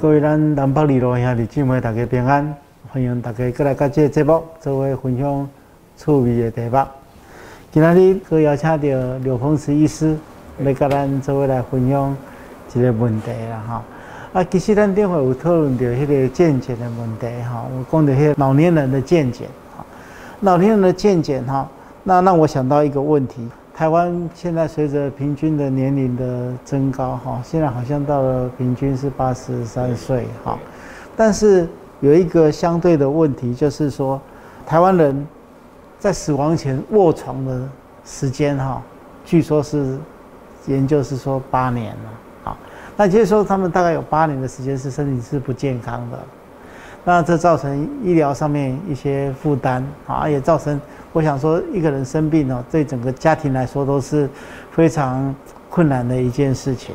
各位咱南北二路兄弟姊妹，大家平安，欢迎大家过来到这个节目，作为分享趣味的题目。今仔日我邀请到刘峰慈医师来跟咱作为来分享一个问题啦，哈。啊，其实咱顶回有讨论到迄个健检的问题，哈，我讲到迄个老年人的健检，哈，老年人的健检，哈，那让我想到一个问题。台湾现在随着平均的年龄的增高，哈，现在好像到了平均是八十三岁，哈，但是有一个相对的问题，就是说，台湾人在死亡前卧床的时间，哈，据说是研究是说八年了，好，那就是说他们大概有八年的时间是身体是不健康的，那这造成医疗上面一些负担，啊，也造成。我想说，一个人生病哦，对整个家庭来说都是非常困难的一件事情。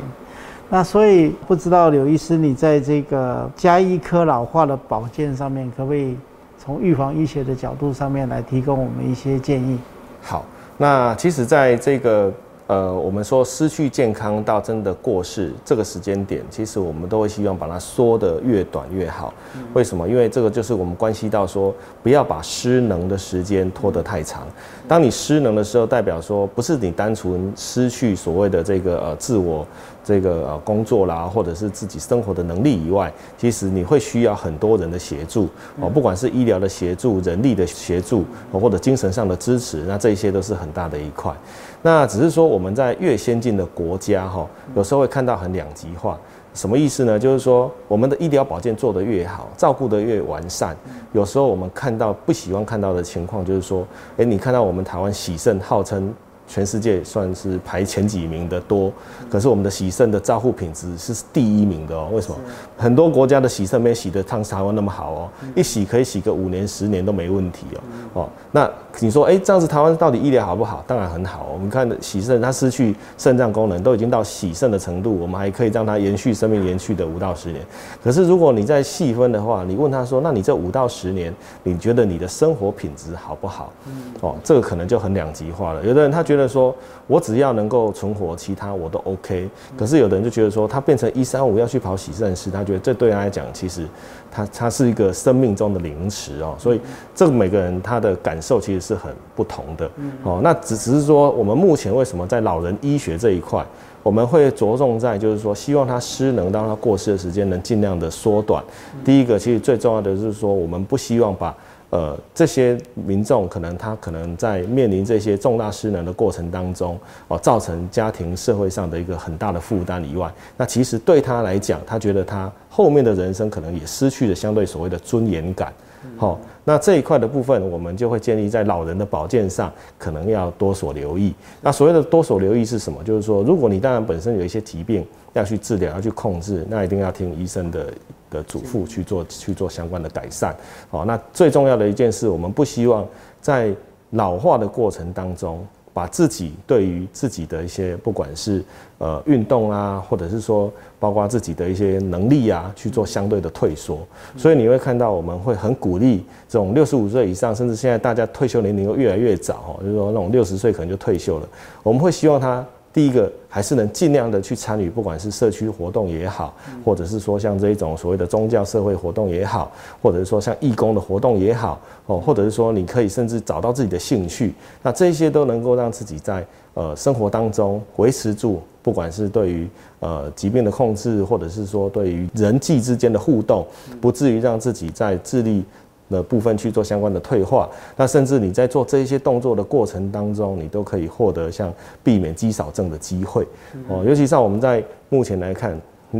那所以不知道刘医师，你在这个加医科老化的保健上面，可不可以从预防医学的角度上面来提供我们一些建议？好，那其实在这个。呃，我们说失去健康到真的过世这个时间点，其实我们都会希望把它缩得越短越好。为什么？因为这个就是我们关系到说，不要把失能的时间拖得太长。当你失能的时候，代表说不是你单纯失去所谓的这个呃自我。这个呃工作啦，或者是自己生活的能力以外，其实你会需要很多人的协助哦，不管是医疗的协助、人力的协助，或者精神上的支持，那这些都是很大的一块。那只是说我我们在越先进的国家哈，有时候会看到很两极化，什么意思呢？就是说我们的医疗保健做得越好，照顾得越完善，有时候我们看到不喜欢看到的情况，就是说，诶，你看到我们台湾喜盛号称。全世界算是排前几名的多，可是我们的洗肾的照护品质是第一名的哦。为什么？很多国家的洗肾没洗得像台湾那么好哦，一洗可以洗个五年十年都没问题哦。哦，那你说，哎，这样子台湾到底医疗好不好？当然很好。我们看洗肾，它失去肾脏功能都已经到洗肾的程度，我们还可以让它延续生命延续的五到十年。可是如果你再细分的话，你问他说，那你这五到十年，你觉得你的生活品质好不好？嗯哦，这个可能就很两极化了。有的人他觉得。说，我只要能够存活，其他我都 OK。可是有的人就觉得说，他变成一三五要去跑喜肾师，他觉得这对他来讲，其实他他是一个生命中的零食哦。所以这个每个人他的感受其实是很不同的哦。那只只是说，我们目前为什么在老人医学这一块，我们会着重在就是说，希望他失能到他过世的时间能尽量的缩短。第一个，其实最重要的就是说，我们不希望把。呃，这些民众可能他可能在面临这些重大失能的过程当中，哦，造成家庭社会上的一个很大的负担以外，那其实对他来讲，他觉得他后面的人生可能也失去了相对所谓的尊严感。好，那这一块的部分，我们就会建立在老人的保健上，可能要多所留意。那所谓的多所留意是什么？就是说，如果你当然本身有一些疾病要去治疗、要去控制，那一定要听医生的。的嘱咐去做去做相关的改善，好，那最重要的一件事，我们不希望在老化的过程当中，把自己对于自己的一些不管是呃运动啊，或者是说包括自己的一些能力啊，去做相对的退缩。所以你会看到，我们会很鼓励这种六十五岁以上，甚至现在大家退休年龄又越来越早，就是说那种六十岁可能就退休了，我们会希望他。第一个还是能尽量的去参与，不管是社区活动也好，或者是说像这一种所谓的宗教社会活动也好，或者是说像义工的活动也好，哦，或者是说你可以甚至找到自己的兴趣，那这些都能够让自己在呃生活当中维持住，不管是对于呃疾病的控制，或者是说对于人际之间的互动，不至于让自己在智力。的部分去做相关的退化，那甚至你在做这一些动作的过程当中，你都可以获得像避免肌少症的机会哦。尤其像我们在目前来看，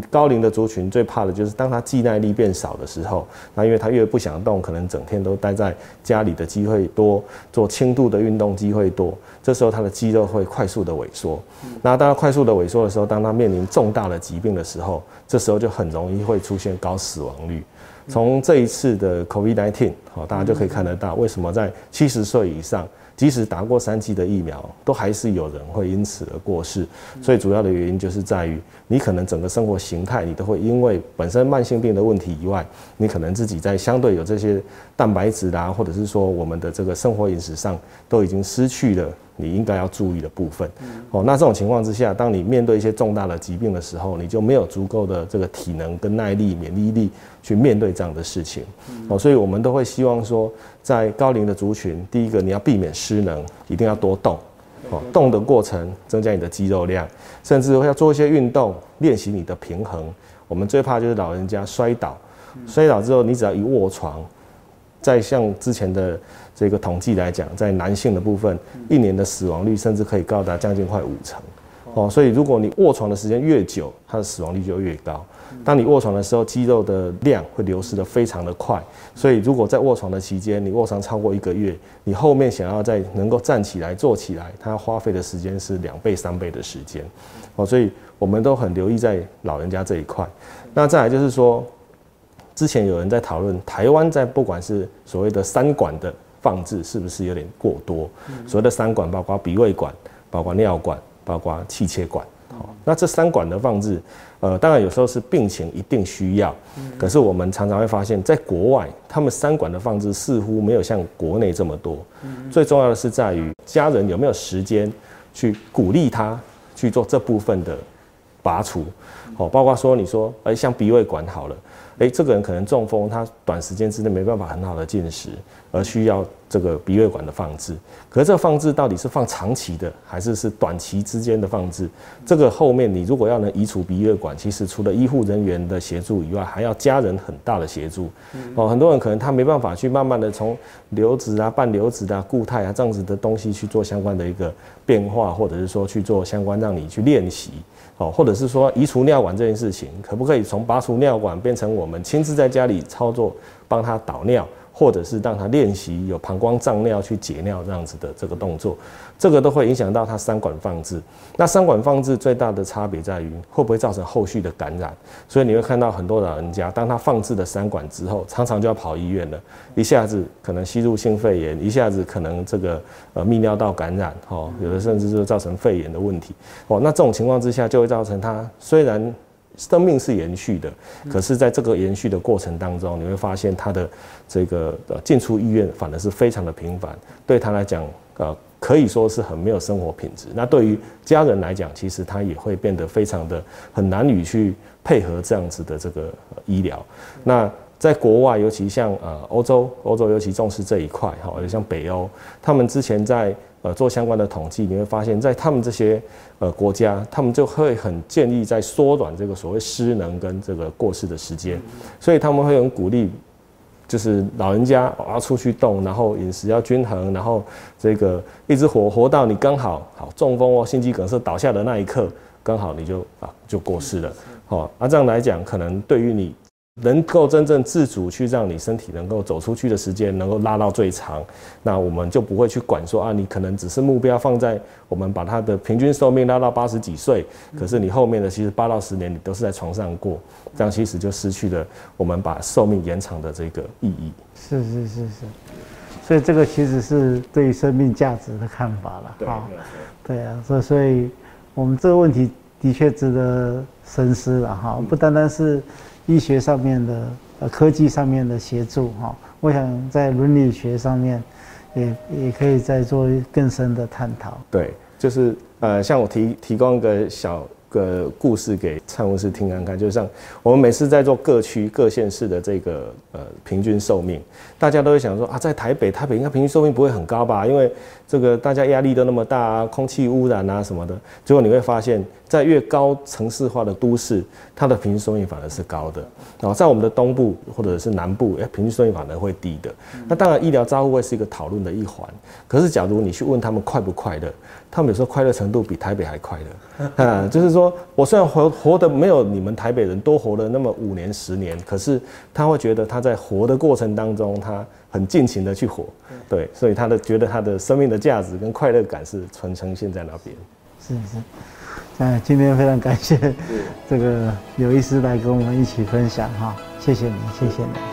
高龄的族群最怕的就是当他肌耐力变少的时候，那因为他越不想动，可能整天都待在家里的机会多，做轻度的运动机会多，这时候他的肌肉会快速的萎缩。那当他快速的萎缩的时候，当他面临重大的疾病的时候，这时候就很容易会出现高死亡率。从这一次的 COVID-19，好，大家就可以看得到为什么在七十岁以上。即使打过三剂的疫苗，都还是有人会因此而过世。最主要的原因就是在于，你可能整个生活形态，你都会因为本身慢性病的问题以外，你可能自己在相对有这些蛋白质啦，或者是说我们的这个生活饮食上，都已经失去了。你应该要注意的部分，哦，那这种情况之下，当你面对一些重大的疾病的时候，你就没有足够的这个体能跟耐力、免疫力去面对这样的事情，哦，所以我们都会希望说，在高龄的族群，第一个你要避免失能，一定要多动，哦，动的过程增加你的肌肉量，甚至要做一些运动，练习你的平衡。我们最怕就是老人家摔倒，摔倒之后你只要一卧床，再像之前的。这个统计来讲，在男性的部分，一年的死亡率甚至可以高达将近快五成，哦，所以如果你卧床的时间越久，它的死亡率就越高。当你卧床的时候，肌肉的量会流失的非常的快，所以如果在卧床的期间，你卧床超过一个月，你后面想要再能够站起来、坐起来，它花费的时间是两倍、三倍的时间，哦，所以我们都很留意在老人家这一块。那再来就是说，之前有人在讨论台湾在不管是所谓的三管的。放置是不是有点过多？所谓的三管包括鼻胃管、包括尿管、包括气切管。好，那这三管的放置，呃，当然有时候是病情一定需要。可是我们常常会发现，在国外，他们三管的放置似乎没有像国内这么多。最重要的是在于家人有没有时间去鼓励他去做这部分的拔除。好，包括说你说，哎，像鼻胃管好了。哎，这个人可能中风，他短时间之内没办法很好的进食，而需要这个鼻胃管的放置。可是这个放置到底是放长期的，还是是短期之间的放置？这个后面你如果要能移除鼻胃管，其实除了医护人员的协助以外，还要家人很大的协助。哦，很多人可能他没办法去慢慢的从流质啊、半流质啊、固态啊这样子的东西去做相关的一个变化，或者是说去做相关让你去练习。哦，或者是说移除尿管这件事情，可不可以从拔除尿管变成我们亲自在家里操作，帮他导尿？或者是让他练习有膀胱胀尿去解尿这样子的这个动作，这个都会影响到他三管放置。那三管放置最大的差别在于会不会造成后续的感染。所以你会看到很多老人家，当他放置了三管之后，常常就要跑医院了，一下子可能吸入性肺炎，一下子可能这个呃泌尿道感染，哦，有的甚至是造成肺炎的问题。哦，那这种情况之下，就会造成他虽然。生命是延续的，可是，在这个延续的过程当中，你会发现他的这个呃进出医院反而是非常的频繁，对他来讲，呃，可以说是很没有生活品质。那对于家人来讲，其实他也会变得非常的很难以去配合这样子的这个医疗。那在国外，尤其像呃欧洲，欧洲尤其重视这一块，哈，有像北欧，他们之前在。呃，做相关的统计，你会发现在他们这些呃国家，他们就会很建议在缩短这个所谓失能跟这个过世的时间，所以他们会很鼓励，就是老人家要出去动，然后饮食要均衡，然后这个一直活活到你刚好好中风哦心肌梗塞倒下的那一刻，刚好你就啊就过世了。好，那这样来讲，可能对于你。能够真正自主去让你身体能够走出去的时间能够拉到最长，那我们就不会去管说啊，你可能只是目标放在我们把它的平均寿命拉到八十几岁，可是你后面的其实八到十年你都是在床上过，这样其实就失去了我们把寿命延长的这个意义。是是是是，所以这个其实是对于生命价值的看法了啊。对啊，所所以我们这个问题的确值得深思了哈，不单单是。医学上面的呃科技上面的协助哈，我想在伦理学上面也也可以再做更深的探讨。对，就是呃，像我提提供一个小。个故事给蔡文师听看看，就像我们每次在做各区各县市的这个呃平均寿命，大家都会想说啊，在台北，台北应该平均寿命不会很高吧？因为这个大家压力都那么大啊，空气污染啊什么的。结果你会发现，在越高城市化的都市，它的平均寿命反而是高的。然后在我们的东部或者是南部，哎，平均寿命反而会低的。那当然，医疗照护会是一个讨论的一环。可是，假如你去问他们快不快乐？他们有时候快乐程度比台北还快乐，啊，就是说我虽然活活得没有你们台北人多活了那么五年十年，可是他会觉得他在活的过程当中，他很尽情的去活，对，所以他的觉得他的生命的价值跟快乐感是传呈现在那边。是是，那，今天非常感谢这个刘医师来跟我们一起分享哈，谢谢你，谢谢你。